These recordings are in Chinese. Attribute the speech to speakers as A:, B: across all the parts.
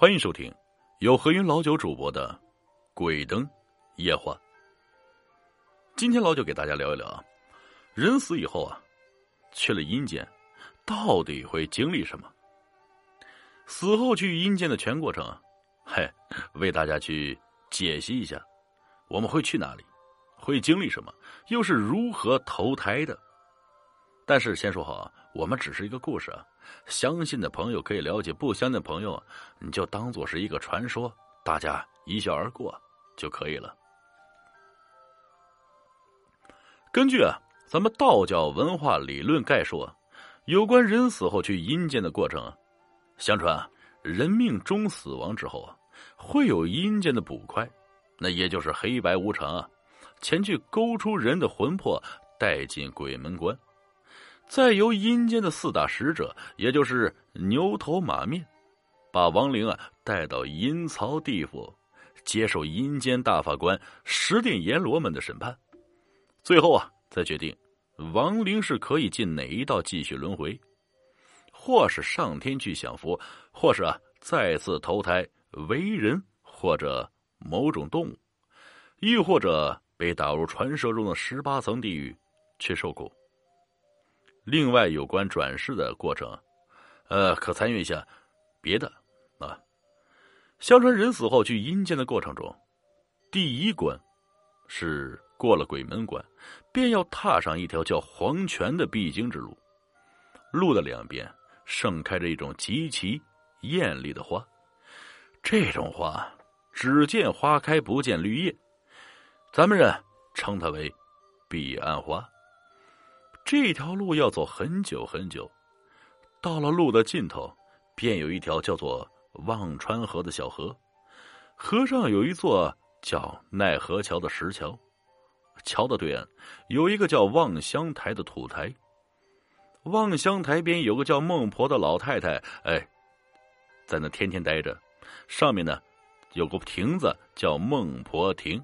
A: 欢迎收听由何云老九主播的《鬼灯夜话》。今天老九给大家聊一聊啊，人死以后啊，去了阴间，到底会经历什么？死后去阴间的全过程啊，嘿，为大家去解析一下。我们会去哪里？会经历什么？又是如何投胎的？但是先说好啊，我们只是一个故事啊。相信的朋友可以了解，不相信的朋友你就当做是一个传说，大家一笑而过就可以了。根据啊，咱们道教文化理论概述，有关人死后去阴间的过程，相传啊，人命中死亡之后啊，会有阴间的捕快，那也就是黑白无常啊，前去勾出人的魂魄，带进鬼门关。再由阴间的四大使者，也就是牛头马面，把亡灵啊带到阴曹地府，接受阴间大法官十殿阎罗们的审判。最后啊，再决定亡灵是可以进哪一道继续轮回，或是上天去享福，或是啊再次投胎为人或者某种动物，亦或者被打入传说中的十八层地狱去受苦。另外，有关转世的过程，呃，可参与一下别的啊。相传人死后去阴间的过程中，第一关是过了鬼门关，便要踏上一条叫黄泉的必经之路。路的两边盛开着一种极其艳丽的花，这种花只见花开不见绿叶，咱们人称它为彼岸花。这条路要走很久很久，到了路的尽头，便有一条叫做忘川河的小河，河上有一座叫奈何桥的石桥，桥的对岸有一个叫望乡台的土台，望乡台边有个叫孟婆的老太太，哎，在那天天待着，上面呢有个亭子叫孟婆亭。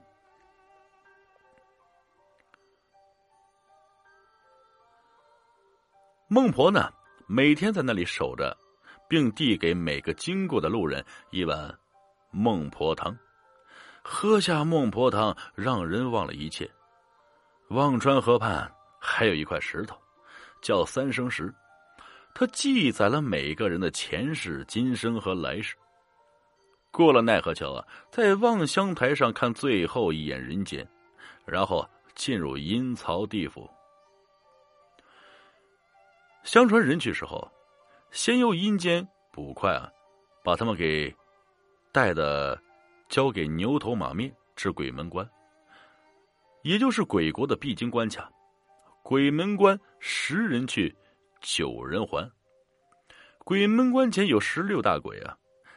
A: 孟婆呢，每天在那里守着，并递给每个经过的路人一碗孟婆汤。喝下孟婆汤，让人忘了一切。忘川河畔还有一块石头，叫三生石，它记载了每个人的前世、今生和来世。过了奈何桥啊，在望乡台上看最后一眼人间，然后进入阴曹地府。相传人去世后，先由阴间捕快啊，把他们给带的交给牛头马面至鬼门关，也就是鬼国的必经关卡。鬼门关十人去，九人还。鬼门关前有十六大鬼啊，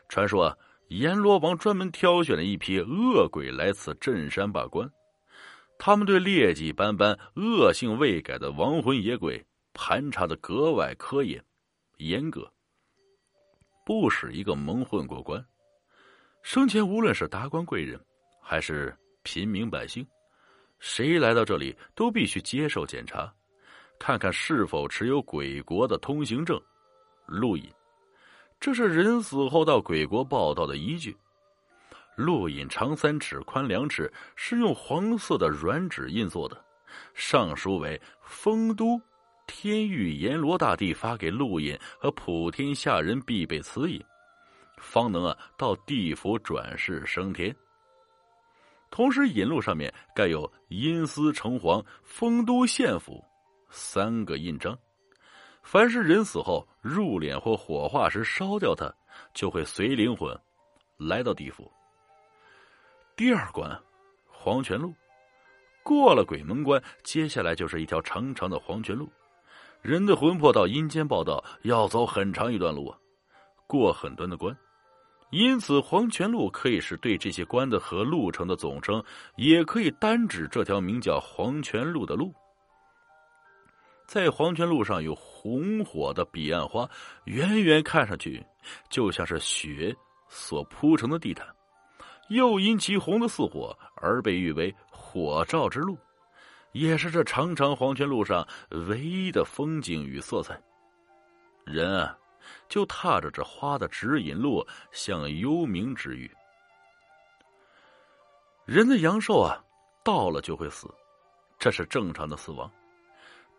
A: 传说，阎罗王专门挑选了一批恶鬼来此镇山把关，他们对劣迹斑斑、恶性未改的亡魂野鬼。盘查的格外科严、严格，不使一个蒙混过关。生前无论是达官贵人，还是平民百姓，谁来到这里都必须接受检查，看看是否持有鬼国的通行证、录印。这是人死后到鬼国报道的依据。录印长三尺，宽两尺，是用黄色的软纸印做的，上书为“丰都”。天域阎罗大帝发给陆隐和普天下人必备此引，方能啊到地府转世升天。同时，引路上面盖有阴司城隍、丰都县府三个印章。凡是人死后入殓或火化时烧掉它，就会随灵魂来到地府。第二关，黄泉路，过了鬼门关，接下来就是一条长长的黄泉路。人的魂魄到阴间报道，要走很长一段路啊，过很多的关，因此黄泉路可以是对这些关的和路程的总称，也可以单指这条名叫黄泉路的路。在黄泉路上有红火的彼岸花，远远看上去就像是雪所铺成的地毯，又因其红的似火而被誉为火照之路。也是这长长黄泉路上唯一的风景与色彩。人啊，就踏着这花的指引路，向幽冥之域。人的阳寿啊，到了就会死，这是正常的死亡。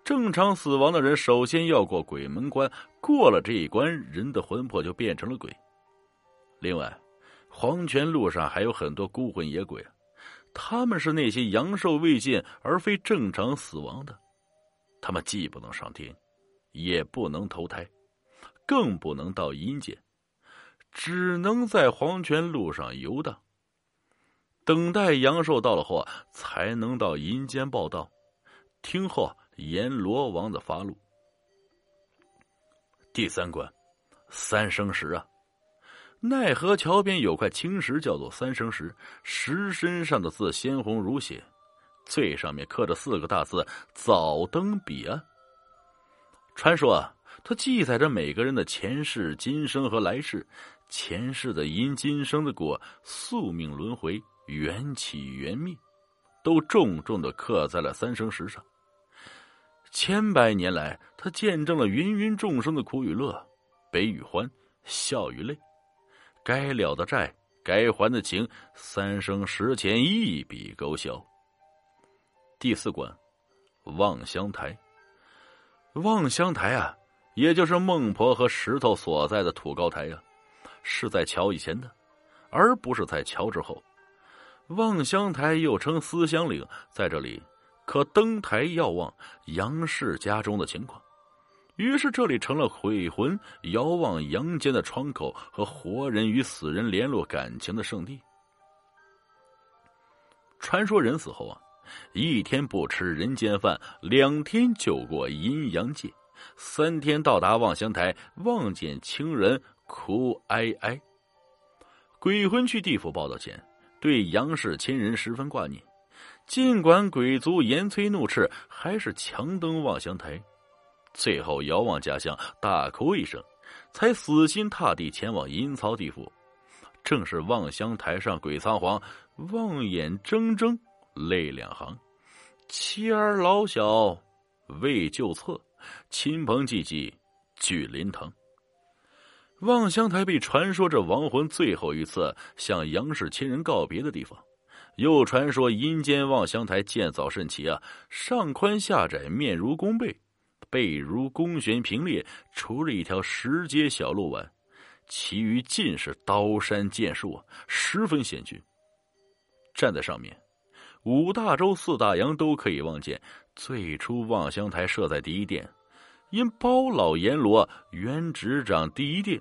A: 正常死亡的人，首先要过鬼门关，过了这一关，人的魂魄就变成了鬼。另外，黄泉路上还有很多孤魂野鬼，他们是那些阳寿未尽而非正常死亡的，他们既不能上天，也不能投胎，更不能到阴间，只能在黄泉路上游荡，等待阳寿到了后，才能到阴间报道，听候。阎罗王的发怒。第三关，三生石啊！奈何桥边有块青石，叫做三生石。石身上的字鲜红如血，最上面刻着四个大字“早登彼岸”。传说啊，它记载着每个人的前世、今生和来世。前世的因，今生的果，宿命轮回，缘起缘灭，都重重的刻在了三生石上。千百年来，他见证了芸芸众生的苦与乐，悲与欢，笑与泪，该了的债，该还的情，三生石前一笔勾销。第四关，望乡台。望乡台啊，也就是孟婆和石头所在的土高台呀，是在桥以前的，而不是在桥之后。望乡台又称思乡岭，在这里。可登台遥望杨氏家中的情况，于是这里成了鬼魂遥望阳间的窗口和活人与死人联络感情的圣地。传说人死后啊，一天不吃人间饭，两天就过阴阳界，三天到达望乡台，望见亲人哭哀哀。鬼魂去地府报道前，对杨氏亲人十分挂念。尽管鬼族严催怒斥，还是强登望乡台，最后遥望家乡，大哭一声，才死心塌地前往阴曹地府。正是望乡台上鬼仓皇，望眼睁睁，泪两行。妻儿老小未就策，亲朋济济聚灵堂。望乡台被传说着亡魂最后一次向杨氏亲人告别的地方。又传说阴间望乡台建造甚奇啊，上宽下窄，面如弓背，背如弓弦平列，除了一条石阶小路外，其余尽是刀山剑树，十分险峻。站在上面，五大洲四大洋都可以望见。最初望乡台设在第一殿，因包老阎罗原执掌第一殿，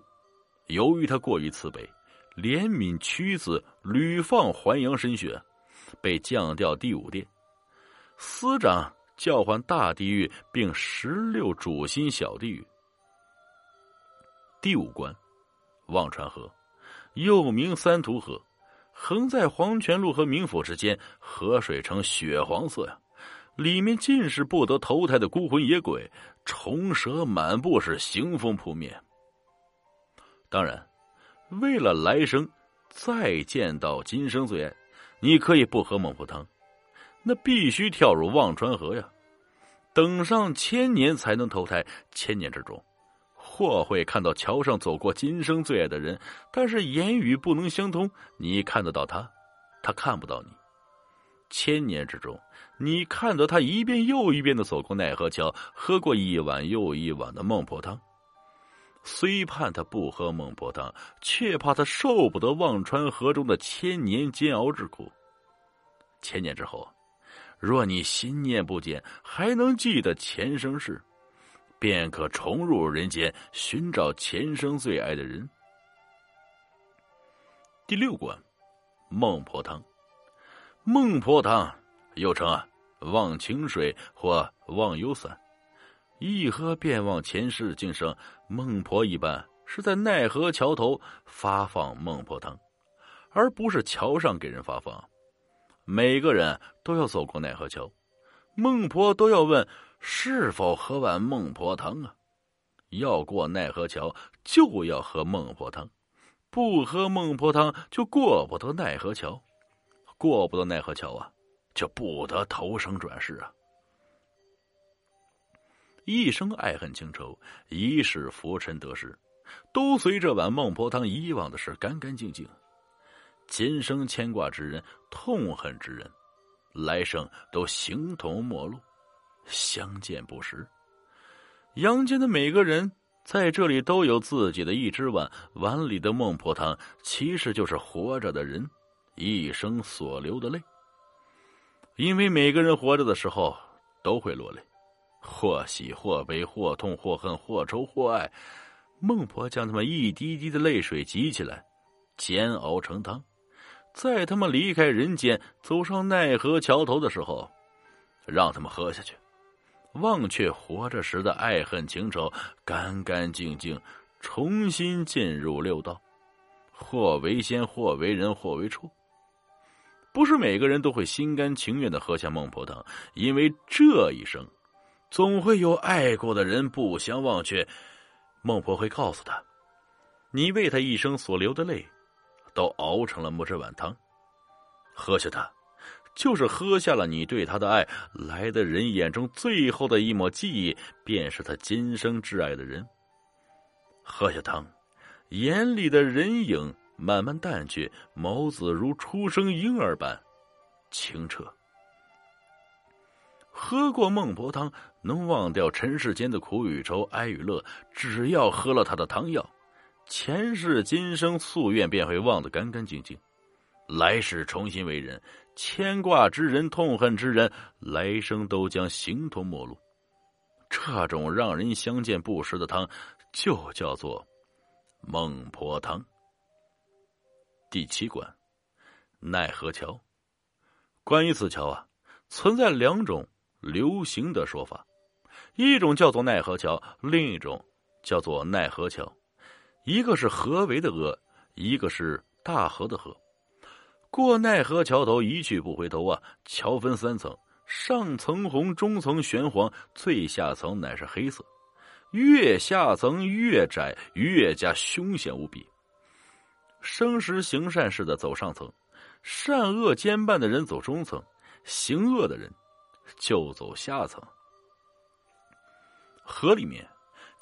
A: 由于他过于慈悲。怜悯屈子，屡放还阳神血，被降调第五殿。司长叫唤大地狱，并十六主心小地狱。第五关，忘川河，又名三途河，横在黄泉路和冥府之间，河水呈血黄色呀，里面尽是不得投胎的孤魂野鬼，虫蛇满布，是腥风扑面。当然。为了来生再见到今生最爱，你可以不喝孟婆汤，那必须跳入忘川河呀。等上千年才能投胎，千年之中，或会看到桥上走过今生最爱的人，但是言语不能相通。你看得到他，他看不到你。千年之中，你看到他一遍又一遍的走过奈何桥，喝过一碗又一碗的孟婆汤。虽盼他不喝孟婆汤，却怕他受不得忘川河中的千年煎熬之苦。千年之后，若你心念不减，还能记得前生事，便可重入人间，寻找前生最爱的人。第六关，孟婆汤。孟婆汤又称啊忘情水或忘忧散。一喝便忘前世今生，孟婆一般是在奈何桥头发放孟婆汤，而不是桥上给人发放。每个人都要走过奈何桥，孟婆都要问是否喝完孟婆汤啊？要过奈何桥就要喝孟婆汤，不喝孟婆汤就过不得奈何桥，过不得奈何桥啊，就不得投生转世啊。一生爱恨情仇，一世浮沉得失，都随这碗孟婆汤以往的事干干净净。今生牵挂之人、痛恨之人，来生都形同陌路，相见不识。阳间的每个人在这里都有自己的一只碗，碗里的孟婆汤其实就是活着的人一生所流的泪。因为每个人活着的时候都会落泪，或喜或悲，或痛或恨，或愁或爱。孟婆将他们一滴滴的泪水集起来，煎熬成汤。在他们离开人间、走上奈何桥头的时候，让他们喝下去，忘却活着时的爱恨情仇，干干净净，重新进入六道，或为仙，或为人，或为畜。不是每个人都会心甘情愿的喝下孟婆汤，因为这一生，总会有爱过的人不相忘却。孟婆会告诉他：“你为他一生所流的泪。”都熬成了这碗汤，喝下它，就是喝下了你对他的爱。来的人眼中最后的一抹记忆，便是他今生挚爱的人。喝下汤，眼里的人影慢慢淡去，眸子如初生婴儿般清澈。喝过孟婆汤，能忘掉尘世间的苦与愁、哀与乐，只要喝了他的汤药。前世今生夙愿便会忘得干干净净，来世重新为人，牵挂之人、痛恨之人，来生都将形同陌路。这种让人相见不识的汤，就叫做孟婆汤。第七关，奈何桥。关于此桥啊，存在两种流行的说法，一种叫做奈何桥，另一种叫做奈何桥。一个是何为的河，一个是大河的河。过奈何桥头，一去不回头啊！桥分三层，上层红，中层玄黄，最下层乃是黑色。越下层越窄，越加凶险无比。生时行善事的走上层，善恶兼办的人走中层，行恶的人就走下层。河里面。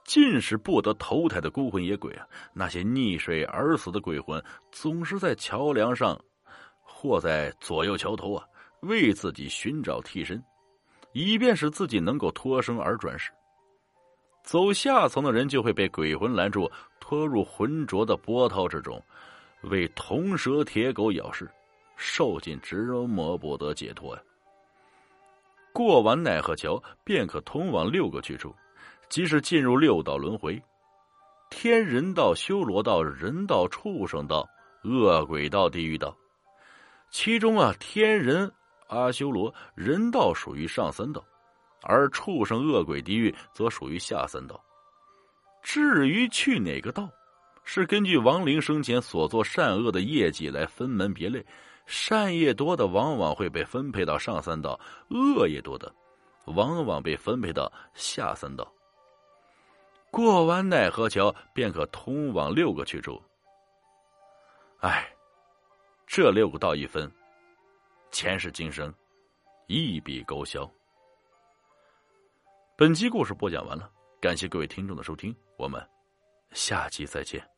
A: 尽是不得投胎的孤魂野鬼啊！那些溺水而死的鬼魂，总是在桥梁上，或在左右桥头啊，为自己寻找替身，以便使自己能够脱生而转世。走下层的人就会被鬼魂拦住，拖入浑浊的波涛之中，为铜蛇铁狗咬噬，受尽折磨，不得解脱呀！过完奈何桥，便可通往六个去处。即是进入六道轮回，天人道、修罗道、人道、畜生道、恶鬼道、地狱道。其中啊，天人、阿修罗、人道属于上三道，而畜生、恶鬼、地狱则属于下三道。至于去哪个道，是根据亡灵生前所做善恶的业绩来分门别类。善业多的，往往会被分配到上三道；恶业多的，往往被分配到下三道。过完奈何桥，便可通往六个去处。唉，这六个道一分，前世今生一笔勾销。本集故事播讲完了，感谢各位听众的收听，我们下集再见。